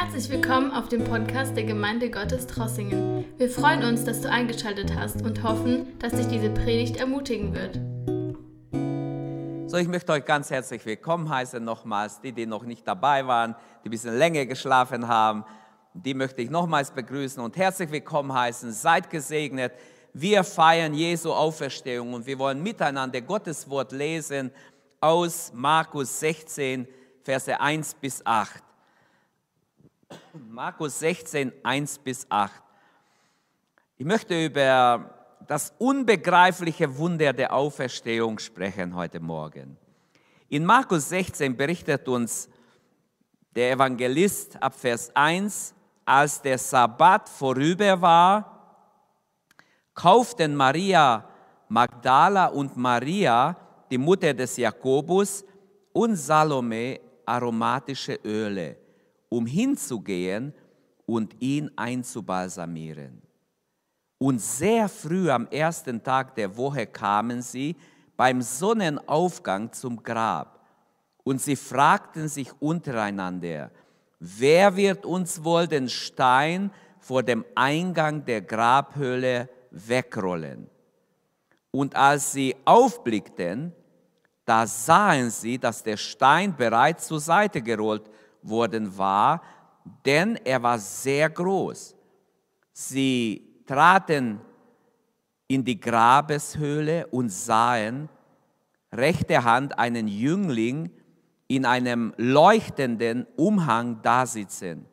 Herzlich willkommen auf dem Podcast der Gemeinde Gottes Trossingen. Wir freuen uns, dass du eingeschaltet hast und hoffen, dass dich diese Predigt ermutigen wird. So, ich möchte euch ganz herzlich willkommen heißen nochmals. Die, die noch nicht dabei waren, die ein bisschen länger geschlafen haben, die möchte ich nochmals begrüßen und herzlich willkommen heißen. Seid gesegnet. Wir feiern Jesu Auferstehung und wir wollen miteinander Gottes Wort lesen aus Markus 16, Verse 1 bis 8. Markus 16, 1 bis 8. Ich möchte über das unbegreifliche Wunder der Auferstehung sprechen heute Morgen. In Markus 16 berichtet uns der Evangelist ab Vers 1, als der Sabbat vorüber war, kauften Maria Magdala und Maria, die Mutter des Jakobus, und Salome aromatische Öle um hinzugehen und ihn einzubalsamieren. Und sehr früh am ersten Tag der Woche kamen sie beim Sonnenaufgang zum Grab. Und sie fragten sich untereinander, wer wird uns wohl den Stein vor dem Eingang der Grabhöhle wegrollen? Und als sie aufblickten, da sahen sie, dass der Stein bereits zur Seite gerollt worden war, denn er war sehr groß. Sie traten in die Grabeshöhle und sahen rechte Hand einen Jüngling in einem leuchtenden Umhang dasitzen.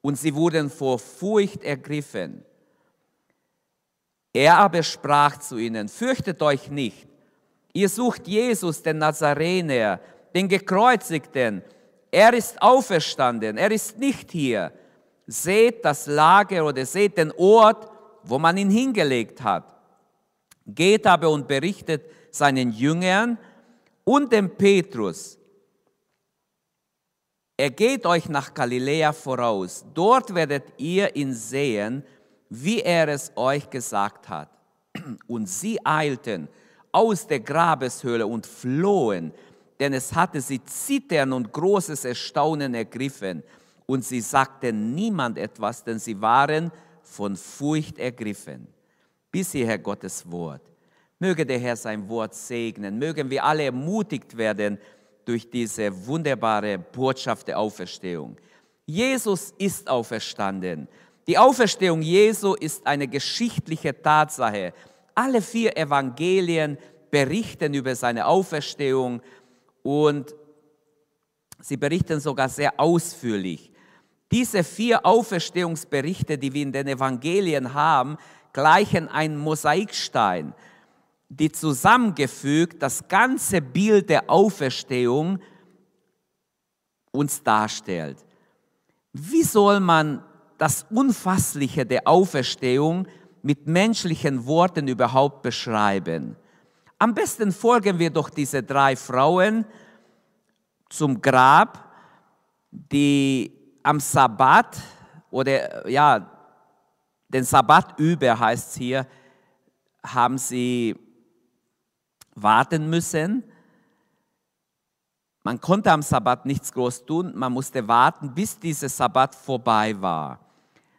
Und sie wurden vor Furcht ergriffen. Er aber sprach zu ihnen, fürchtet euch nicht. Ihr sucht Jesus, den Nazarener, den Gekreuzigten, er ist auferstanden, er ist nicht hier. Seht das Lager oder seht den Ort, wo man ihn hingelegt hat. Geht aber und berichtet seinen Jüngern und dem Petrus, er geht euch nach Galiläa voraus. Dort werdet ihr ihn sehen, wie er es euch gesagt hat. Und sie eilten aus der Grabeshöhle und flohen, denn es hatte sie Zittern und großes Erstaunen ergriffen. Und sie sagten niemand etwas, denn sie waren von Furcht ergriffen. Bis hierher Gottes Wort. Möge der Herr sein Wort segnen. Mögen wir alle ermutigt werden durch diese wunderbare Botschaft der Auferstehung. Jesus ist auferstanden. Die Auferstehung Jesu ist eine geschichtliche Tatsache. Alle vier Evangelien berichten über seine Auferstehung und sie berichten sogar sehr ausführlich. Diese vier Auferstehungsberichte, die wir in den Evangelien haben, gleichen einen Mosaikstein, die zusammengefügt das ganze Bild der Auferstehung uns darstellt. Wie soll man das Unfassliche der Auferstehung mit menschlichen Worten überhaupt beschreiben? Am besten folgen wir doch diese drei Frauen zum Grab, die am Sabbat oder ja, den Sabbat über heißt es hier, haben sie warten müssen. Man konnte am Sabbat nichts groß tun, man musste warten, bis dieser Sabbat vorbei war.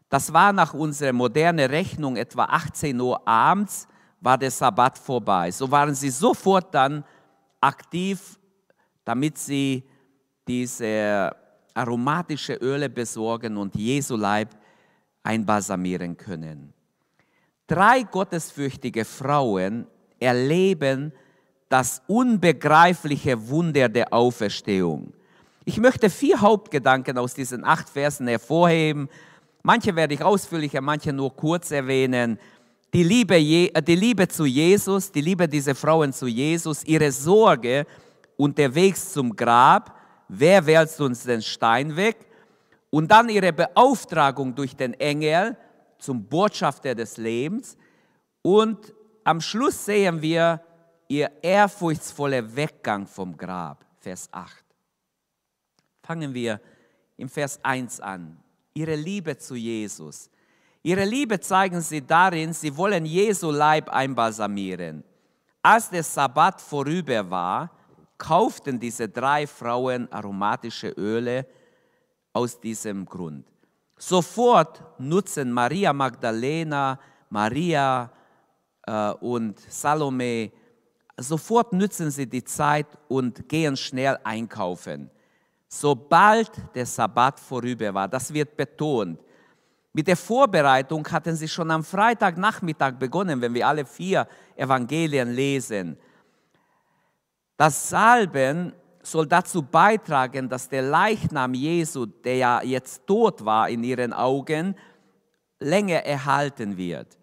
Das war nach unserer modernen Rechnung etwa 18 Uhr abends war der Sabbat vorbei. So waren sie sofort dann aktiv, damit sie diese aromatische Öle besorgen und Jesu Leib einbalsamieren können. Drei gottesfürchtige Frauen erleben das unbegreifliche Wunder der Auferstehung. Ich möchte vier Hauptgedanken aus diesen acht Versen hervorheben. Manche werde ich ausführlicher, manche nur kurz erwähnen die Liebe, äh, die Liebe zu Jesus, die Liebe dieser Frauen zu Jesus, ihre Sorge unterwegs zum Grab, wer wälzt uns den Stein weg? Und dann ihre Beauftragung durch den Engel zum Botschafter des Lebens. Und am Schluss sehen wir ihr ehrfurchtsvoller Weggang vom Grab, Vers 8. Fangen wir im Vers 1 an. Ihre Liebe zu Jesus. Ihre Liebe zeigen sie darin, sie wollen Jesu Leib einbalsamieren. Als der Sabbat vorüber war, kauften diese drei Frauen aromatische Öle aus diesem Grund. Sofort nutzen Maria Magdalena, Maria äh, und Salome, sofort nutzen sie die Zeit und gehen schnell einkaufen. Sobald der Sabbat vorüber war, das wird betont. Mit der Vorbereitung hatten sie schon am Freitagnachmittag begonnen, wenn wir alle vier Evangelien lesen. Das Salben soll dazu beitragen, dass der Leichnam Jesu, der ja jetzt tot war in ihren Augen, länger erhalten wird.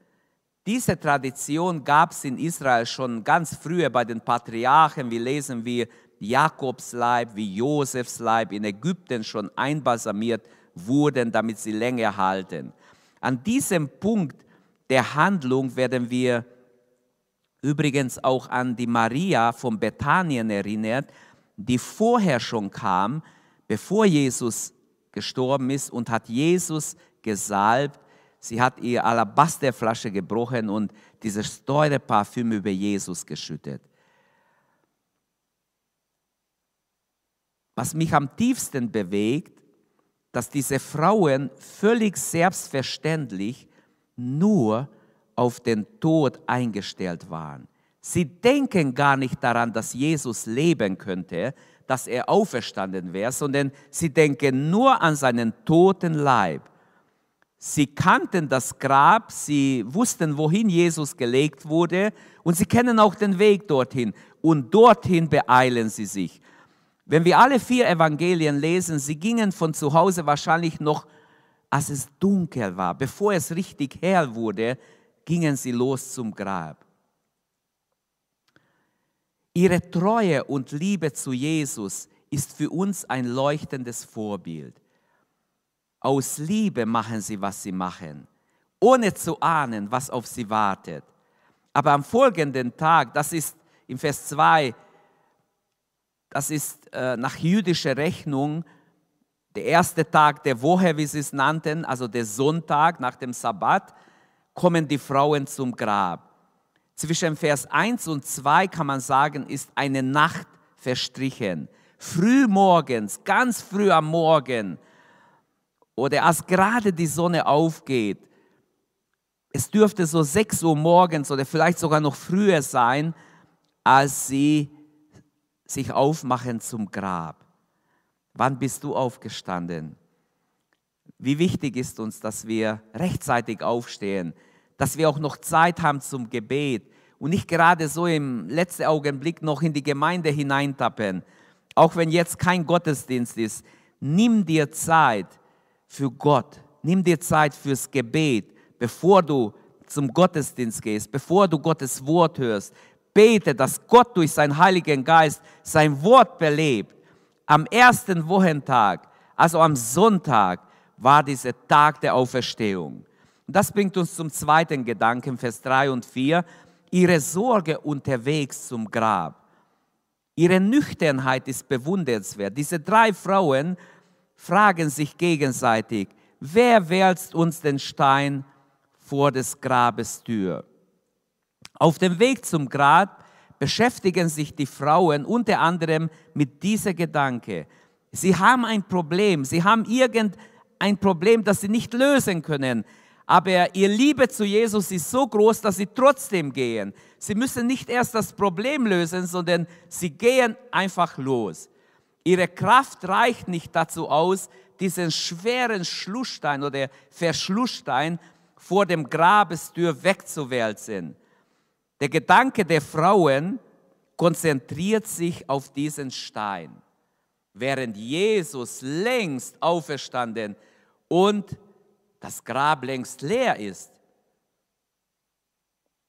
Diese Tradition gab es in Israel schon ganz früher bei den Patriarchen. Wir lesen, wie Jakobs Leib, wie Josefs Leib in Ägypten schon einbalsamiert wurden, damit sie länger halten. An diesem Punkt der Handlung werden wir übrigens auch an die Maria von Bethanien erinnert, die vorher schon kam, bevor Jesus gestorben ist und hat Jesus gesalbt. Sie hat ihr Alabasterflasche gebrochen und dieses teure Parfüm über Jesus geschüttet. Was mich am tiefsten bewegt, dass diese Frauen völlig selbstverständlich nur auf den Tod eingestellt waren. Sie denken gar nicht daran, dass Jesus leben könnte, dass er auferstanden wäre, sondern sie denken nur an seinen toten Leib. Sie kannten das Grab, sie wussten, wohin Jesus gelegt wurde und sie kennen auch den Weg dorthin. Und dorthin beeilen sie sich. Wenn wir alle vier Evangelien lesen, sie gingen von zu Hause wahrscheinlich noch, als es dunkel war, bevor es richtig hell wurde, gingen sie los zum Grab. Ihre Treue und Liebe zu Jesus ist für uns ein leuchtendes Vorbild. Aus Liebe machen sie, was sie machen, ohne zu ahnen, was auf sie wartet. Aber am folgenden Tag, das ist im Vers 2, das ist äh, nach jüdischer Rechnung der erste Tag der Woche, wie sie es nannten, also der Sonntag nach dem Sabbat, kommen die Frauen zum Grab. Zwischen Vers 1 und 2 kann man sagen, ist eine Nacht verstrichen. Früh morgens, ganz früh am Morgen oder als gerade die Sonne aufgeht, es dürfte so 6 Uhr morgens oder vielleicht sogar noch früher sein, als sie sich aufmachen zum Grab. Wann bist du aufgestanden? Wie wichtig ist uns, dass wir rechtzeitig aufstehen, dass wir auch noch Zeit haben zum Gebet und nicht gerade so im letzten Augenblick noch in die Gemeinde hineintappen. Auch wenn jetzt kein Gottesdienst ist, nimm dir Zeit für Gott. Nimm dir Zeit fürs Gebet, bevor du zum Gottesdienst gehst, bevor du Gottes Wort hörst. Bete, dass Gott durch seinen Heiligen Geist sein Wort belebt. Am ersten Wochentag, also am Sonntag, war dieser Tag der Auferstehung. Das bringt uns zum zweiten Gedanken, Vers 3 und 4, ihre Sorge unterwegs zum Grab. Ihre Nüchternheit ist bewundernswert. Diese drei Frauen fragen sich gegenseitig, wer wälzt uns den Stein vor des Grabes Tür? Auf dem Weg zum Grab beschäftigen sich die Frauen unter anderem mit dieser Gedanke. Sie haben ein Problem, sie haben irgendein Problem, das sie nicht lösen können aber ihr Liebe zu Jesus ist so groß, dass sie trotzdem gehen. Sie müssen nicht erst das Problem lösen, sondern sie gehen einfach los. Ihre Kraft reicht nicht dazu aus, diesen schweren Schlussstein oder Verschlussstein vor dem Grabestür wegzuwälzen. Der Gedanke der Frauen konzentriert sich auf diesen Stein, während Jesus längst auferstanden und das Grab längst leer ist,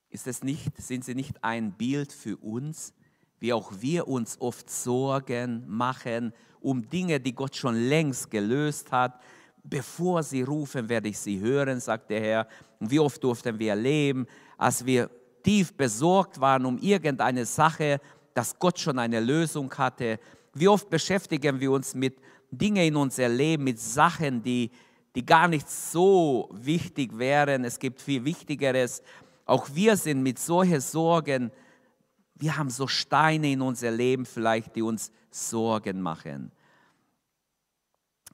ist es nicht, sind sie nicht ein Bild für uns, wie auch wir uns oft Sorgen machen um Dinge, die Gott schon längst gelöst hat. Bevor sie rufen, werde ich sie hören, sagt der Herr. Und wie oft durften wir erleben, als wir tief besorgt waren um irgendeine Sache, dass Gott schon eine Lösung hatte. Wie oft beschäftigen wir uns mit Dingen in unser Leben, mit Sachen, die, die gar nicht so wichtig wären. Es gibt viel Wichtigeres. Auch wir sind mit solchen Sorgen, wir haben so Steine in unser Leben vielleicht, die uns Sorgen machen.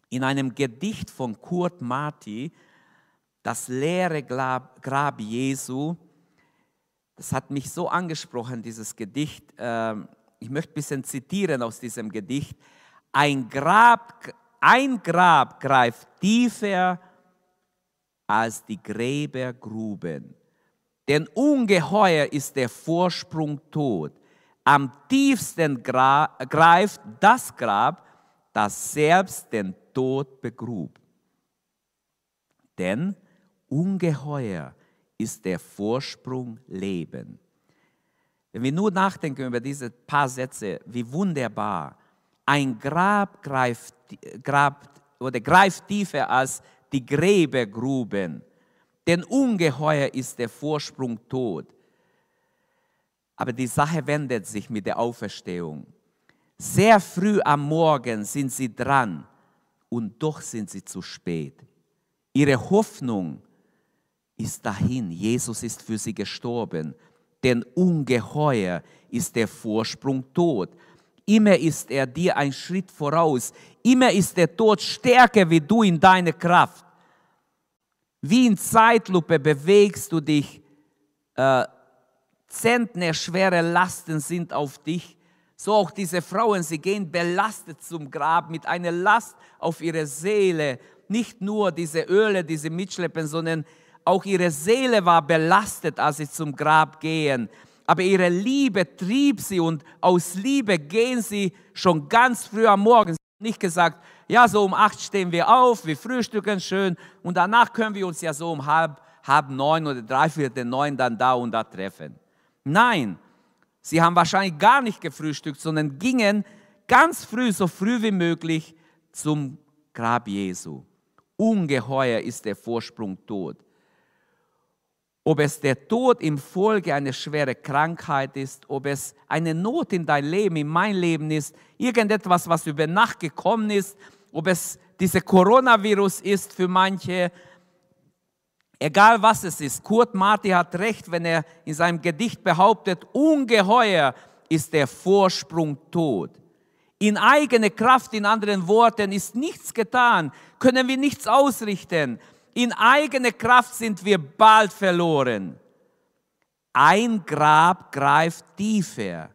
in einem Gedicht von Kurt Marti, das leere Grab Jesu. Das hat mich so angesprochen, dieses Gedicht. Ähm, ich möchte ein bisschen zitieren aus diesem Gedicht. Ein Grab, ein Grab greift tiefer als die Gräbergruben. Denn ungeheuer ist der Vorsprung tot. Am tiefsten greift das Grab, das selbst den Tod begrub. Denn ungeheuer ist der Vorsprung Leben. Wenn wir nur nachdenken über diese paar Sätze, wie wunderbar. Ein Grab greift, grabt, oder greift tiefer als die Gräbergruben. Denn ungeheuer ist der Vorsprung tot. Aber die Sache wendet sich mit der Auferstehung. Sehr früh am Morgen sind sie dran und doch sind sie zu spät. Ihre Hoffnung ist dahin. Jesus ist für sie gestorben. Denn ungeheuer ist der Vorsprung tot. Immer ist er dir ein Schritt voraus. Immer ist der Tod stärker wie du in deiner Kraft. Wie in Zeitlupe bewegst du dich. Äh, Zentner schwere Lasten sind auf dich. So auch diese Frauen, sie gehen belastet zum Grab mit einer Last auf ihre Seele. Nicht nur diese Öle, die sie mitschleppen, sondern auch ihre Seele war belastet, als sie zum Grab gehen. Aber ihre Liebe trieb sie und aus Liebe gehen sie schon ganz früh am Morgen. Nicht gesagt, ja, so um acht stehen wir auf, wir frühstücken schön und danach können wir uns ja so um halb, halb neun oder dreiviertel neun dann da und da treffen. Nein, sie haben wahrscheinlich gar nicht gefrühstückt, sondern gingen ganz früh, so früh wie möglich zum Grab Jesu. Ungeheuer ist der Vorsprung tot. Ob es der Tod im Folge einer schweren Krankheit ist, ob es eine Not in dein Leben, in mein Leben ist, irgendetwas, was über Nacht gekommen ist, ob es dieser Coronavirus ist für manche, Egal was es ist, Kurt Marti hat recht, wenn er in seinem Gedicht behauptet, ungeheuer ist der Vorsprung tot. In eigene Kraft, in anderen Worten, ist nichts getan, können wir nichts ausrichten. In eigene Kraft sind wir bald verloren. Ein Grab greift tiefer.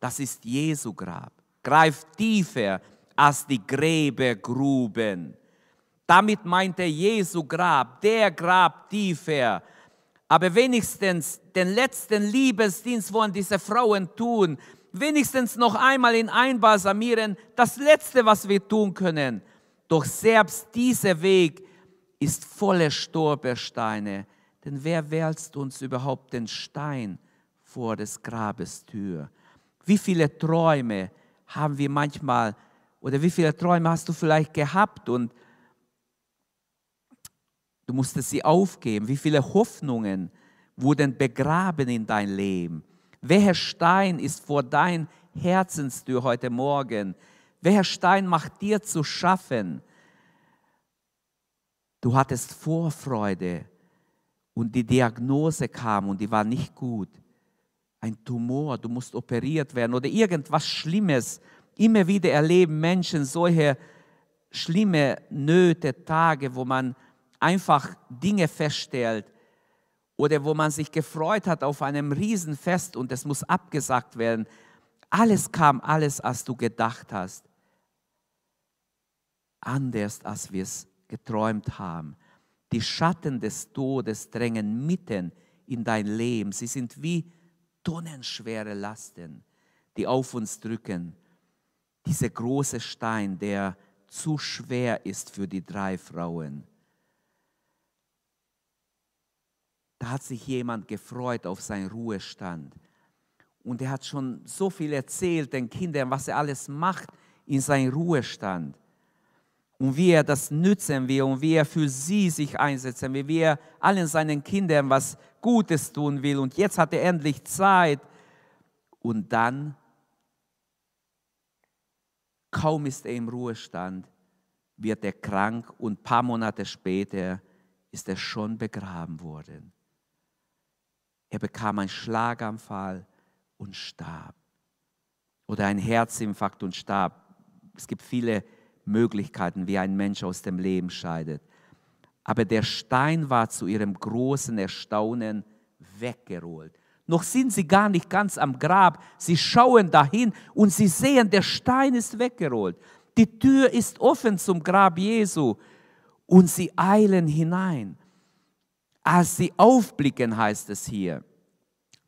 Das ist Jesu Grab. Greift tiefer als die Gräbergruben. Damit meinte Jesu Grab, der Grab tiefer. Aber wenigstens den letzten Liebesdienst wollen diese Frauen tun. Wenigstens noch einmal in einbalsamieren, das Letzte, was wir tun können. Doch selbst dieser Weg ist voller Stolpersteine. Denn wer wälzt uns überhaupt den Stein vor des Grabes Tür? Wie viele Träume haben wir manchmal oder wie viele Träume hast du vielleicht gehabt und Du musstest sie aufgeben. Wie viele Hoffnungen wurden begraben in dein Leben? Welcher Stein ist vor dein Herzenstür heute Morgen? Welcher Stein macht dir zu schaffen? Du hattest Vorfreude und die Diagnose kam und die war nicht gut. Ein Tumor, du musst operiert werden oder irgendwas Schlimmes. Immer wieder erleben Menschen solche schlimme Nöte, Tage, wo man einfach Dinge feststellt oder wo man sich gefreut hat auf einem Riesenfest und es muss abgesagt werden. Alles kam, alles, als du gedacht hast. Anders, als wir es geträumt haben. Die Schatten des Todes drängen mitten in dein Leben. Sie sind wie tonnenschwere Lasten, die auf uns drücken. Dieser große Stein, der zu schwer ist für die drei Frauen. da hat sich jemand gefreut auf seinen Ruhestand. Und er hat schon so viel erzählt den Kindern, was er alles macht in seinem Ruhestand. Und wie er das nützen will und wie er für sie sich einsetzen will, wie er allen seinen Kindern was Gutes tun will. Und jetzt hat er endlich Zeit. Und dann, kaum ist er im Ruhestand, wird er krank und ein paar Monate später ist er schon begraben worden. Er bekam einen Schlaganfall und starb. Oder ein Herzinfarkt und starb. Es gibt viele Möglichkeiten, wie ein Mensch aus dem Leben scheidet. Aber der Stein war zu ihrem großen Erstaunen weggerollt. Noch sind sie gar nicht ganz am Grab. Sie schauen dahin und sie sehen, der Stein ist weggerollt. Die Tür ist offen zum Grab Jesu und sie eilen hinein. Als sie aufblicken, heißt es hier.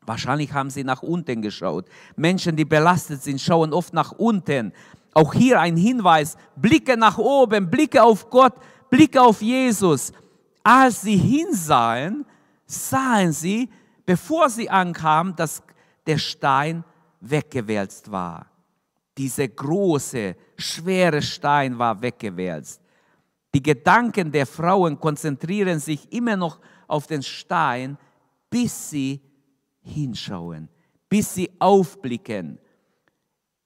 Wahrscheinlich haben sie nach unten geschaut. Menschen, die belastet sind, schauen oft nach unten. Auch hier ein Hinweis, blicke nach oben, blicke auf Gott, blicke auf Jesus. Als sie hinsahen, sahen sie, bevor sie ankamen, dass der Stein weggewälzt war. Dieser große, schwere Stein war weggewälzt. Die Gedanken der Frauen konzentrieren sich immer noch auf den Stein, bis sie hinschauen, bis sie aufblicken.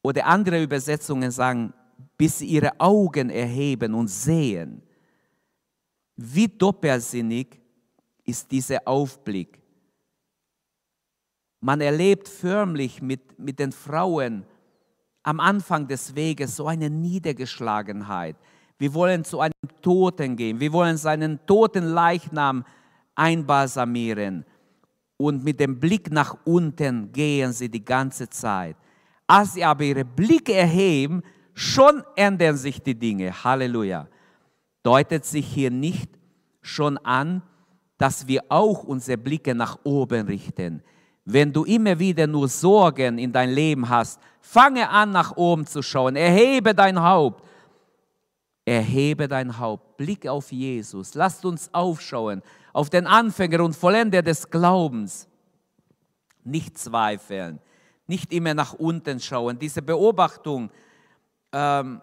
Oder andere Übersetzungen sagen, bis sie ihre Augen erheben und sehen. Wie doppelsinnig ist dieser Aufblick. Man erlebt förmlich mit, mit den Frauen am Anfang des Weges so eine Niedergeschlagenheit. Wir wollen zu einem Toten gehen. Wir wollen seinen toten Leichnam einbalsamieren. Und mit dem Blick nach unten gehen sie die ganze Zeit. Als sie aber ihre Blicke erheben, schon ändern sich die Dinge. Halleluja. Deutet sich hier nicht schon an, dass wir auch unsere Blicke nach oben richten. Wenn du immer wieder nur Sorgen in dein Leben hast, fange an, nach oben zu schauen. Erhebe dein Haupt. Erhebe dein Haupt. Blick auf Jesus. Lasst uns aufschauen auf den Anfänger und Vollender des Glaubens. Nicht zweifeln, nicht immer nach unten schauen. Diese Beobachtung ähm,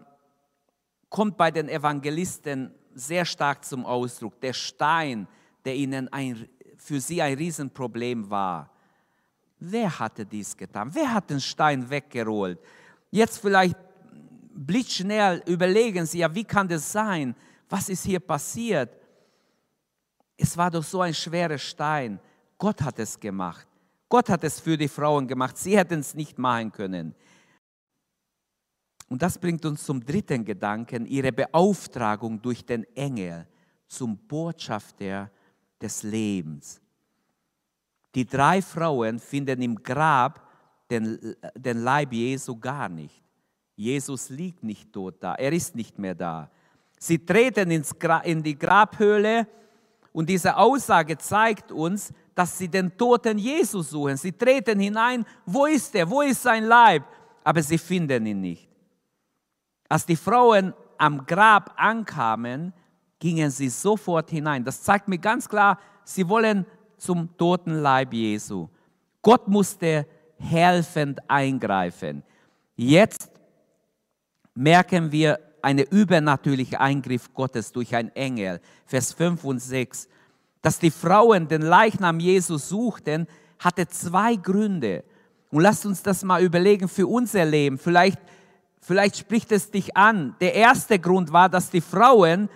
kommt bei den Evangelisten sehr stark zum Ausdruck. Der Stein, der ihnen ein, für sie ein Riesenproblem war. Wer hatte dies getan? Wer hat den Stein weggerollt? Jetzt vielleicht blitzschnell überlegen Sie, ja, wie kann das sein? Was ist hier passiert? Es war doch so ein schwerer Stein. Gott hat es gemacht. Gott hat es für die Frauen gemacht. Sie hätten es nicht machen können. Und das bringt uns zum dritten Gedanken, ihre Beauftragung durch den Engel zum Botschafter des Lebens. Die drei Frauen finden im Grab den, den Leib Jesu gar nicht. Jesus liegt nicht tot da, er ist nicht mehr da. Sie treten ins Gra in die Grabhöhle und diese Aussage zeigt uns, dass sie den toten Jesus suchen. Sie treten hinein, wo ist er, wo ist sein Leib? Aber sie finden ihn nicht. Als die Frauen am Grab ankamen, gingen sie sofort hinein. Das zeigt mir ganz klar, sie wollen zum toten Leib Jesu. Gott musste helfend eingreifen. Jetzt merken wir einen übernatürlichen Eingriff Gottes durch einen Engel. Vers 5 und 6. Dass die Frauen den Leichnam Jesus suchten, hatte zwei Gründe. Und lasst uns das mal überlegen für unser Leben. Vielleicht, vielleicht spricht es dich an. Der erste Grund war, dass die Frauen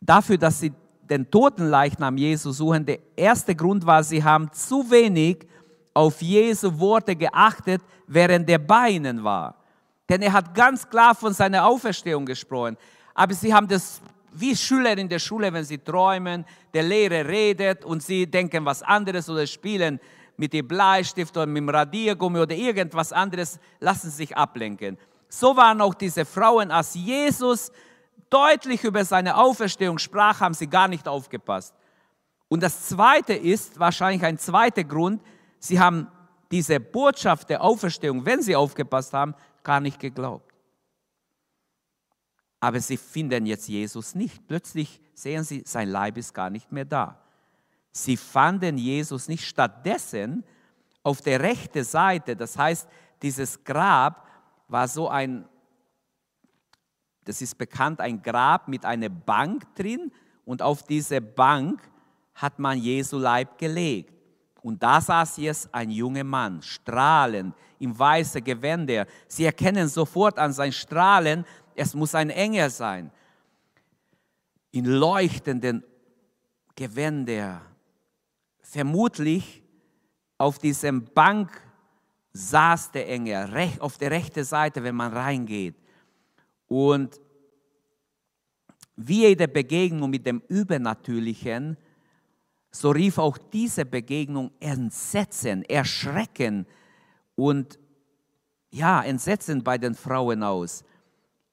dafür, dass sie den toten Leichnam Jesus suchen, der erste Grund war, sie haben zu wenig auf Jesu Worte geachtet, während der Beinen war. Denn er hat ganz klar von seiner Auferstehung gesprochen. Aber sie haben das wie Schüler in der Schule, wenn sie träumen, der Lehrer redet und sie denken was anderes oder spielen mit dem Bleistift oder mit dem Radiergummi oder irgendwas anderes, lassen sich ablenken. So waren auch diese Frauen, als Jesus deutlich über seine Auferstehung sprach, haben sie gar nicht aufgepasst. Und das Zweite ist, wahrscheinlich ein zweiter Grund, sie haben diese Botschaft der Auferstehung, wenn sie aufgepasst haben, gar nicht geglaubt. Aber sie finden jetzt Jesus nicht. Plötzlich sehen sie, sein Leib ist gar nicht mehr da. Sie fanden Jesus nicht. Stattdessen auf der rechten Seite, das heißt, dieses Grab war so ein, das ist bekannt, ein Grab mit einer Bank drin und auf diese Bank hat man Jesu Leib gelegt. Und da saß jetzt ein junger Mann, strahlend, im weißen Gewänder. Sie erkennen sofort an sein Strahlen, es muss ein Engel sein. In leuchtenden Gewänder. Vermutlich auf diesem Bank saß der Engel, auf der rechten Seite, wenn man reingeht. Und wie jede Begegnung mit dem Übernatürlichen, so rief auch diese Begegnung Entsetzen, Erschrecken und ja, Entsetzen bei den Frauen aus.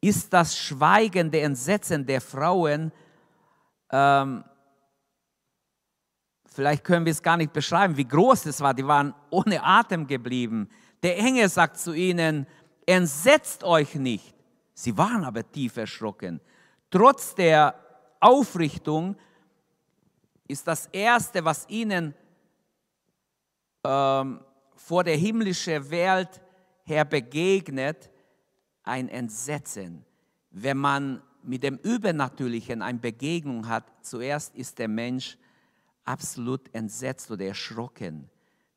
Ist das schweigende Entsetzen der Frauen, ähm, vielleicht können wir es gar nicht beschreiben, wie groß es war, die waren ohne Atem geblieben. Der Engel sagt zu ihnen, entsetzt euch nicht. Sie waren aber tief erschrocken. Trotz der Aufrichtung ist das Erste, was ihnen ähm, vor der himmlischen Welt her begegnet, ein Entsetzen. Wenn man mit dem Übernatürlichen eine Begegnung hat, zuerst ist der Mensch absolut entsetzt oder erschrocken.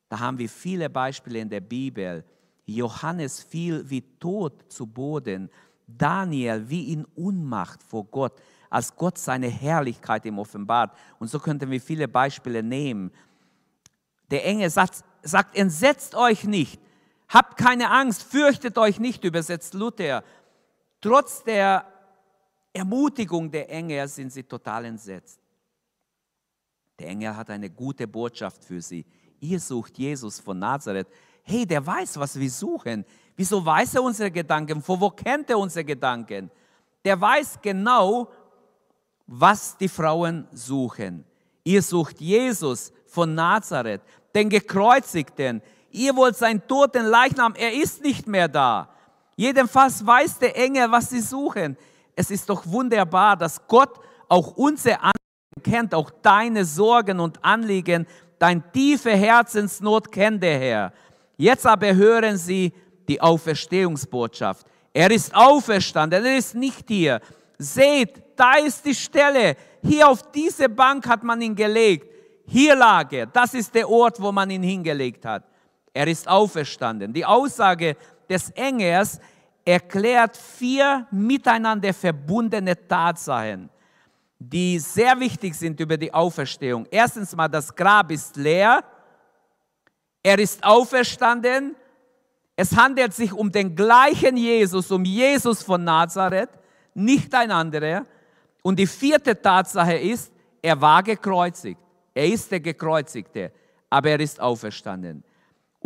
Da haben wir viele Beispiele in der Bibel. Johannes fiel wie tot zu Boden. Daniel wie in Unmacht vor Gott, als Gott seine Herrlichkeit ihm offenbart. Und so könnten wir viele Beispiele nehmen. Der Engel sagt, sagt, entsetzt euch nicht, habt keine Angst, fürchtet euch nicht, übersetzt Luther. Trotz der Ermutigung der Engel sind sie total entsetzt. Der Engel hat eine gute Botschaft für sie. Ihr sucht Jesus von Nazareth. Hey, der weiß, was wir suchen. Wieso weiß er unsere Gedanken? Vor wo kennt er unsere Gedanken? Der weiß genau, was die Frauen suchen. Ihr sucht Jesus von Nazareth, den Gekreuzigten. Ihr wollt seinen toten Leichnam, er ist nicht mehr da. Jedenfalls weiß der Engel, was sie suchen. Es ist doch wunderbar, dass Gott auch unsere Anliegen kennt, auch deine Sorgen und Anliegen, dein tiefe Herzensnot kennt der Herr. Jetzt aber hören sie die Auferstehungsbotschaft. Er ist auferstanden, er ist nicht hier. Seht, da ist die Stelle. Hier auf diese Bank hat man ihn gelegt. Hier lag er. Das ist der Ort, wo man ihn hingelegt hat. Er ist auferstanden. Die Aussage des Engels erklärt vier miteinander verbundene Tatsachen, die sehr wichtig sind über die Auferstehung. Erstens mal, das Grab ist leer. Er ist auferstanden. Es handelt sich um den gleichen Jesus, um Jesus von Nazareth, nicht ein anderer. Und die vierte Tatsache ist, er war gekreuzigt. Er ist der Gekreuzigte, aber er ist auferstanden.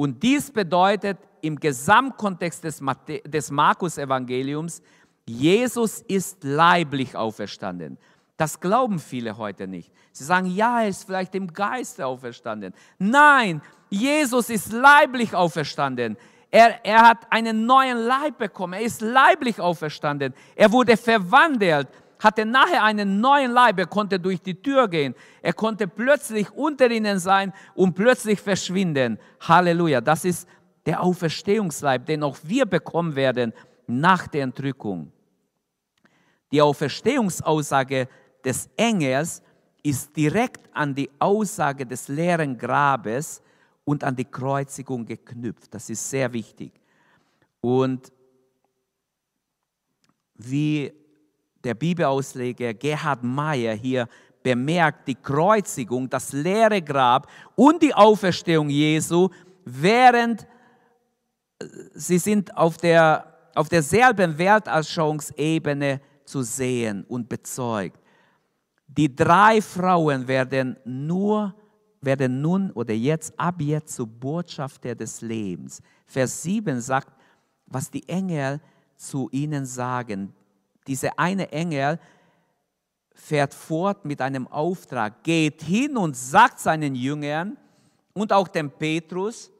Und dies bedeutet im Gesamtkontext des, des Markus-Evangeliums, Jesus ist leiblich auferstanden. Das glauben viele heute nicht. Sie sagen, ja, er ist vielleicht im Geiste auferstanden. Nein, Jesus ist leiblich auferstanden. Er, er hat einen neuen Leib bekommen. Er ist leiblich auferstanden. Er wurde verwandelt, hatte nachher einen neuen Leib. Er konnte durch die Tür gehen. Er konnte plötzlich unter ihnen sein und plötzlich verschwinden. Halleluja. Das ist der Auferstehungsleib, den auch wir bekommen werden nach der Entrückung. Die Auferstehungsaussage des Engels ist direkt an die Aussage des leeren Grabes und an die Kreuzigung geknüpft. Das ist sehr wichtig. Und wie der Bibelausleger Gerhard Meyer hier bemerkt, die Kreuzigung, das leere Grab und die Auferstehung Jesu, während äh, sie sind auf, der, auf derselben Weltanschauungsebene zu sehen und bezeugt. Die drei Frauen werden nur werden nun oder jetzt ab jetzt zu Botschafter des Lebens. Vers 7 sagt, was die Engel zu ihnen sagen. Dieser eine Engel fährt fort mit einem Auftrag, geht hin und sagt seinen Jüngern und auch dem Petrus,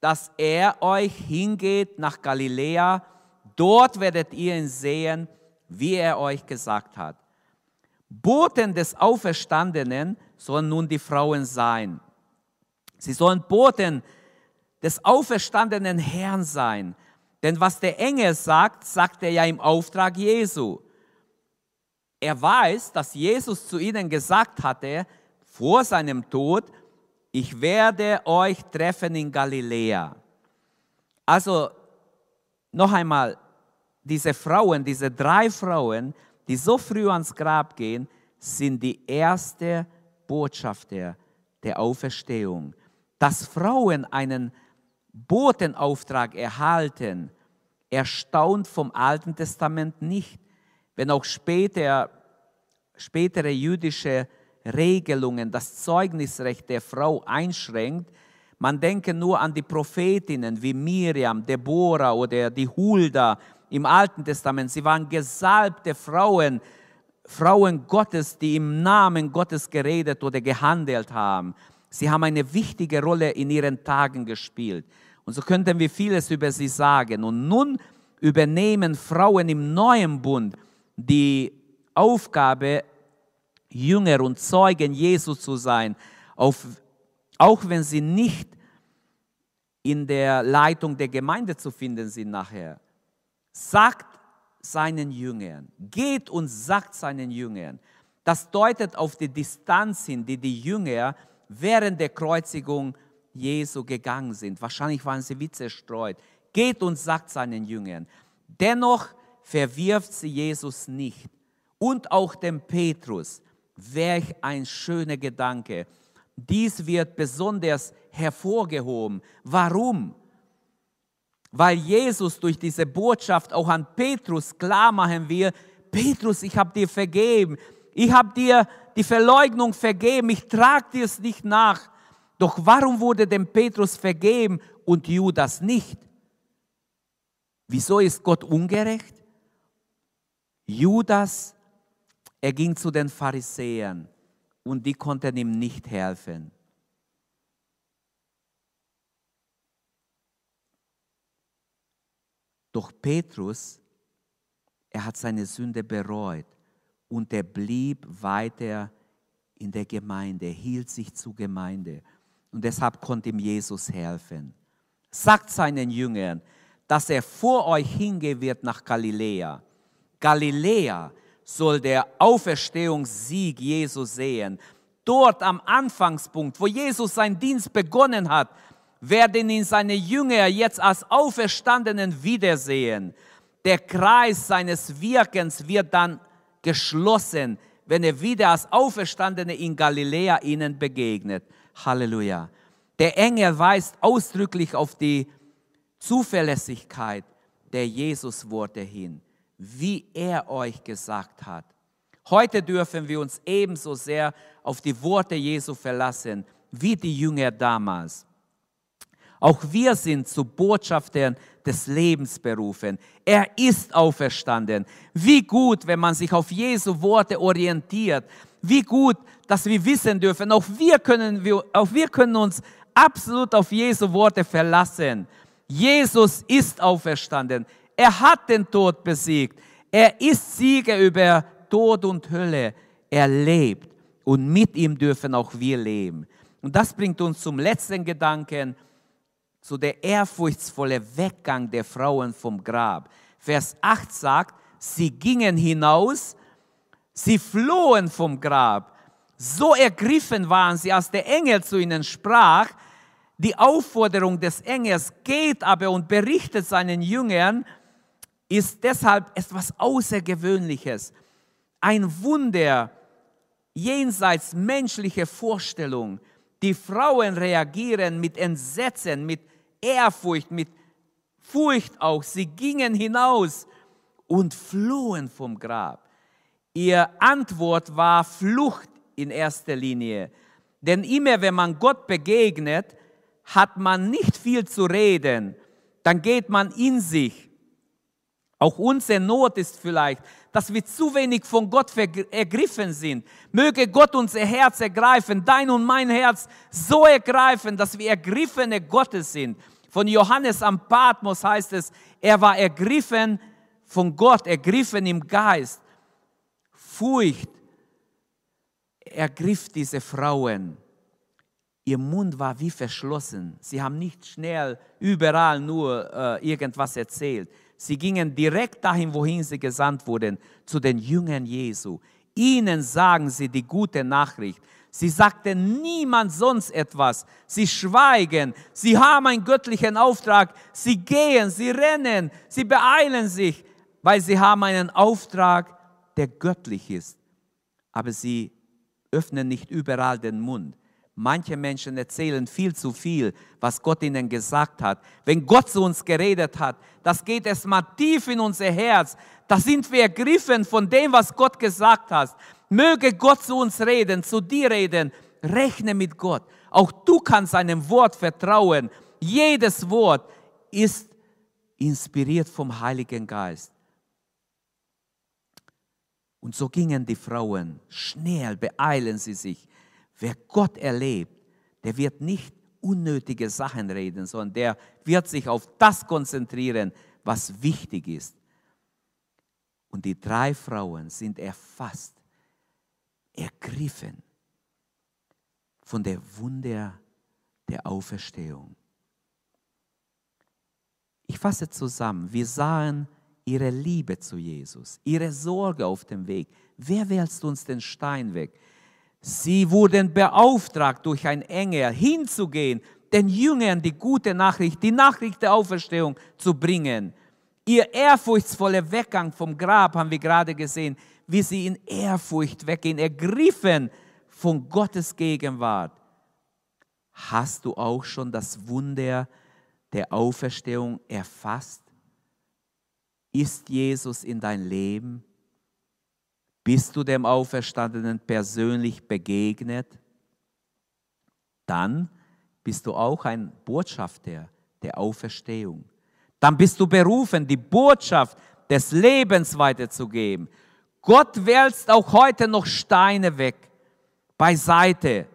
dass er euch hingeht nach Galiläa, dort werdet ihr ihn sehen, wie er euch gesagt hat. Boten des Auferstandenen sollen nun die Frauen sein. Sie sollen Boten des auferstandenen Herrn sein. Denn was der Engel sagt, sagt er ja im Auftrag Jesu. Er weiß, dass Jesus zu ihnen gesagt hatte, vor seinem Tod, ich werde euch treffen in Galiläa. Also noch einmal, diese Frauen, diese drei Frauen, die so früh ans Grab gehen, sind die erste Botschafter der Auferstehung. Dass Frauen einen Botenauftrag erhalten, erstaunt vom Alten Testament nicht, wenn auch später, spätere jüdische Regelungen das Zeugnisrecht der Frau einschränkt. Man denke nur an die Prophetinnen wie Miriam, Deborah oder die Hulda im Alten Testament. Sie waren gesalbte Frauen, Frauen Gottes, die im Namen Gottes geredet oder gehandelt haben. Sie haben eine wichtige Rolle in ihren Tagen gespielt. Und so könnten wir vieles über sie sagen. Und nun übernehmen Frauen im neuen Bund die Aufgabe, Jünger und Zeugen Jesus zu sein, auf, auch wenn sie nicht in der Leitung der Gemeinde zu finden sind nachher. Sagt seinen Jüngern. Geht und sagt seinen Jüngern. Das deutet auf die Distanz hin, die die Jünger während der Kreuzigung Jesu gegangen sind. Wahrscheinlich waren sie wie zerstreut. Geht und sagt seinen Jüngern. Dennoch verwirft sie Jesus nicht. Und auch dem Petrus. Welch ein schöner Gedanke. Dies wird besonders hervorgehoben. Warum? weil Jesus durch diese Botschaft auch an Petrus klar machen will, Petrus, ich habe dir vergeben, ich habe dir die Verleugnung vergeben, ich trage dir es nicht nach. Doch warum wurde dem Petrus vergeben und Judas nicht? Wieso ist Gott ungerecht? Judas, er ging zu den Pharisäern und die konnten ihm nicht helfen. Doch Petrus, er hat seine Sünde bereut und er blieb weiter in der Gemeinde, hielt sich zur Gemeinde. Und deshalb konnte ihm Jesus helfen. Sagt seinen Jüngern, dass er vor euch hingehen wird nach Galiläa. Galiläa soll der Auferstehungssieg Jesus sehen. Dort am Anfangspunkt, wo Jesus seinen Dienst begonnen hat, werden ihn seine Jünger jetzt als Auferstandenen wiedersehen. Der Kreis seines Wirkens wird dann geschlossen, wenn er wieder als Auferstandene in Galiläa ihnen begegnet. Halleluja. Der Engel weist ausdrücklich auf die Zuverlässigkeit der Jesusworte hin, wie er euch gesagt hat. Heute dürfen wir uns ebenso sehr auf die Worte Jesu verlassen, wie die Jünger damals. Auch wir sind zu Botschaftern des Lebens berufen. Er ist auferstanden. Wie gut, wenn man sich auf Jesu Worte orientiert. Wie gut, dass wir wissen dürfen, auch wir können, auch wir können uns absolut auf Jesu Worte verlassen. Jesus ist auferstanden. Er hat den Tod besiegt. Er ist Sieger über Tod und Hölle. Er lebt und mit ihm dürfen auch wir leben. Und das bringt uns zum letzten Gedanken so der ehrfurchtsvolle Weggang der Frauen vom Grab. Vers 8 sagt, sie gingen hinaus, sie flohen vom Grab. So ergriffen waren sie, als der Engel zu ihnen sprach. Die Aufforderung des Engels geht aber und berichtet seinen Jüngern, ist deshalb etwas Außergewöhnliches. Ein Wunder jenseits menschlicher Vorstellung. Die Frauen reagieren mit Entsetzen, mit Ehrfurcht, mit Furcht auch. Sie gingen hinaus und flohen vom Grab. Ihr Antwort war Flucht in erster Linie. Denn immer wenn man Gott begegnet, hat man nicht viel zu reden. Dann geht man in sich. Auch unsere Not ist vielleicht, dass wir zu wenig von Gott ergriffen sind. Möge Gott unser Herz ergreifen, dein und mein Herz so ergreifen, dass wir Ergriffene Gottes sind von Johannes am Patmos heißt es, er war ergriffen von Gott, ergriffen im Geist. Furcht ergriff diese Frauen. Ihr Mund war wie verschlossen. Sie haben nicht schnell überall nur äh, irgendwas erzählt. Sie gingen direkt dahin, wohin sie gesandt wurden, zu den Jüngern Jesu. Ihnen sagen sie die gute Nachricht. Sie sagten niemand sonst etwas. Sie schweigen. Sie haben einen göttlichen Auftrag. Sie gehen, sie rennen, sie beeilen sich, weil sie haben einen Auftrag, der göttlich ist. Aber sie öffnen nicht überall den Mund. Manche Menschen erzählen viel zu viel, was Gott ihnen gesagt hat. Wenn Gott zu uns geredet hat, das geht erstmal tief in unser Herz. Da sind wir ergriffen von dem, was Gott gesagt hat. Möge Gott zu uns reden, zu dir reden. Rechne mit Gott. Auch du kannst seinem Wort vertrauen. Jedes Wort ist inspiriert vom Heiligen Geist. Und so gingen die Frauen. Schnell beeilen sie sich Wer Gott erlebt, der wird nicht unnötige Sachen reden, sondern der wird sich auf das konzentrieren, was wichtig ist. Und die drei Frauen sind erfasst, ergriffen von der Wunder der Auferstehung. Ich fasse zusammen, wir sahen ihre Liebe zu Jesus, ihre Sorge auf dem Weg. Wer wälzt uns den Stein weg? Sie wurden beauftragt durch ein Engel hinzugehen, den Jüngern die gute Nachricht, die Nachricht der Auferstehung zu bringen. Ihr ehrfurchtsvoller Weggang vom Grab haben wir gerade gesehen, wie sie in Ehrfurcht weggehen, ergriffen von Gottes Gegenwart. Hast du auch schon das Wunder der Auferstehung erfasst? Ist Jesus in dein Leben? Bist du dem Auferstandenen persönlich begegnet? Dann bist du auch ein Botschafter der Auferstehung. Dann bist du berufen, die Botschaft des Lebens weiterzugeben. Gott wälzt auch heute noch Steine weg, beiseite.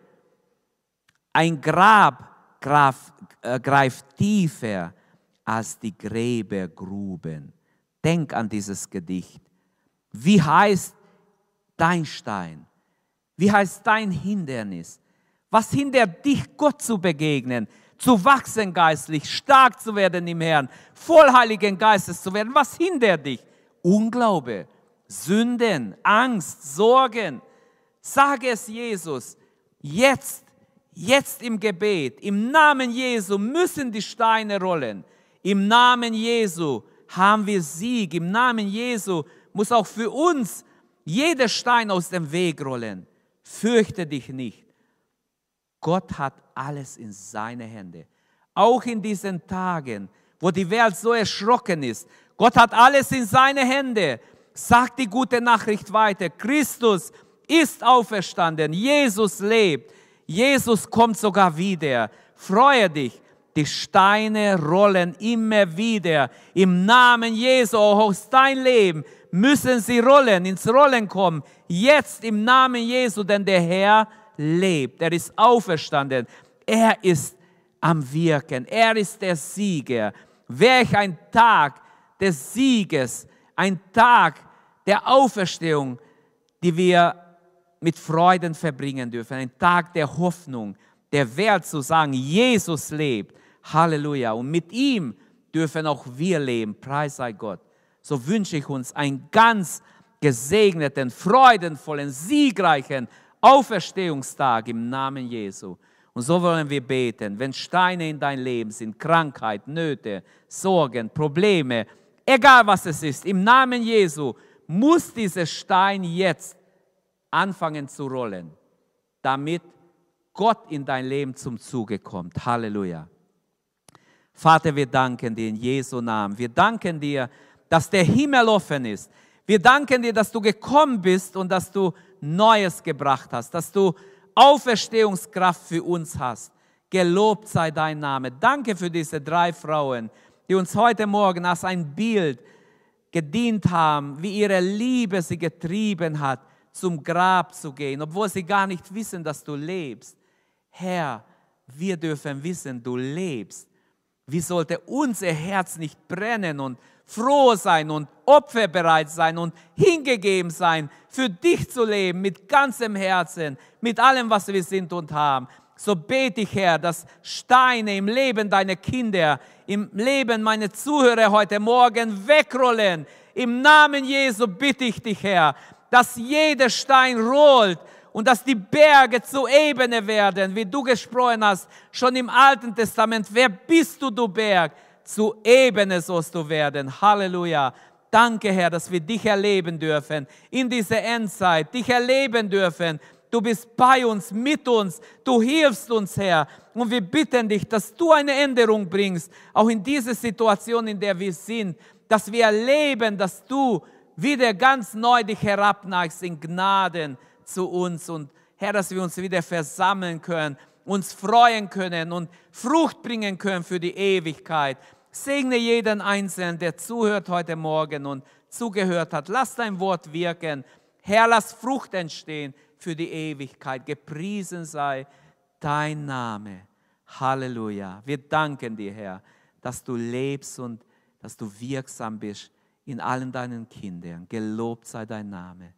Ein Grab graf, äh, greift tiefer als die Gräbergruben. Denk an dieses Gedicht. Wie heißt dein Stein? Wie heißt dein Hindernis? Was hindert dich, Gott zu begegnen, zu wachsen geistlich, stark zu werden im Herrn, voll Heiligen Geistes zu werden? Was hindert dich? Unglaube, Sünden, Angst, Sorgen. Sage es Jesus, jetzt, jetzt im Gebet, im Namen Jesu müssen die Steine rollen. Im Namen Jesu haben wir Sieg. Im Namen Jesu muss auch für uns jeder Stein aus dem Weg rollen. Fürchte dich nicht. Gott hat alles in seine Hände. Auch in diesen Tagen, wo die Welt so erschrocken ist. Gott hat alles in seine Hände. Sag die gute Nachricht weiter. Christus ist auferstanden. Jesus lebt. Jesus kommt sogar wieder. Freue dich. Die Steine rollen immer wieder. Im Namen Jesu aus dein Leben müssen sie rollen, ins Rollen kommen. Jetzt im Namen Jesu, denn der Herr lebt. Er ist auferstanden. Er ist am Wirken. Er ist der Sieger. Welch ein Tag des Sieges, ein Tag der Auferstehung, die wir mit Freuden verbringen dürfen. Ein Tag der Hoffnung, der Wert zu sagen, Jesus lebt. Halleluja. Und mit ihm dürfen auch wir leben. Preis sei Gott so wünsche ich uns einen ganz gesegneten, freudenvollen, siegreichen Auferstehungstag im Namen Jesu. Und so wollen wir beten, wenn Steine in dein Leben sind, Krankheit, Nöte, Sorgen, Probleme, egal was es ist, im Namen Jesu muss dieser Stein jetzt anfangen zu rollen, damit Gott in dein Leben zum Zuge kommt. Halleluja. Vater, wir danken dir in Jesu Namen. Wir danken dir, dass der Himmel offen ist. Wir danken dir, dass du gekommen bist und dass du Neues gebracht hast, dass du Auferstehungskraft für uns hast. Gelobt sei dein Name. Danke für diese drei Frauen, die uns heute Morgen als ein Bild gedient haben, wie ihre Liebe sie getrieben hat, zum Grab zu gehen, obwohl sie gar nicht wissen, dass du lebst. Herr, wir dürfen wissen, du lebst. Wie sollte unser Herz nicht brennen und froh sein und opferbereit sein und hingegeben sein, für dich zu leben mit ganzem Herzen, mit allem, was wir sind und haben. So bete ich, Herr, dass Steine im Leben deiner Kinder, im Leben meiner Zuhörer heute Morgen wegrollen. Im Namen Jesu bitte ich dich, Herr, dass jeder Stein rollt und dass die Berge zu Ebene werden, wie du gesprochen hast, schon im Alten Testament. Wer bist du, du Berg? zu Ebene sollst du werden. Halleluja. Danke, Herr, dass wir dich erleben dürfen in dieser Endzeit, dich erleben dürfen Du bist bei uns, mit uns. Du hilfst uns, Herr. Und wir bitten dich, dass du eine Änderung bringst, auch in diese Situation, in der wir sind, dass wir erleben, dass du wieder ganz neu dich herabneigst in Gnaden zu uns und Herr, dass wir uns wieder versammeln können, uns freuen können und Frucht bringen können für die Ewigkeit. Segne jeden Einzelnen, der zuhört heute Morgen und zugehört hat. Lass dein Wort wirken. Herr, lass Frucht entstehen für die Ewigkeit. Gepriesen sei dein Name. Halleluja. Wir danken dir, Herr, dass du lebst und dass du wirksam bist in allen deinen Kindern. Gelobt sei dein Name.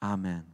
Amen.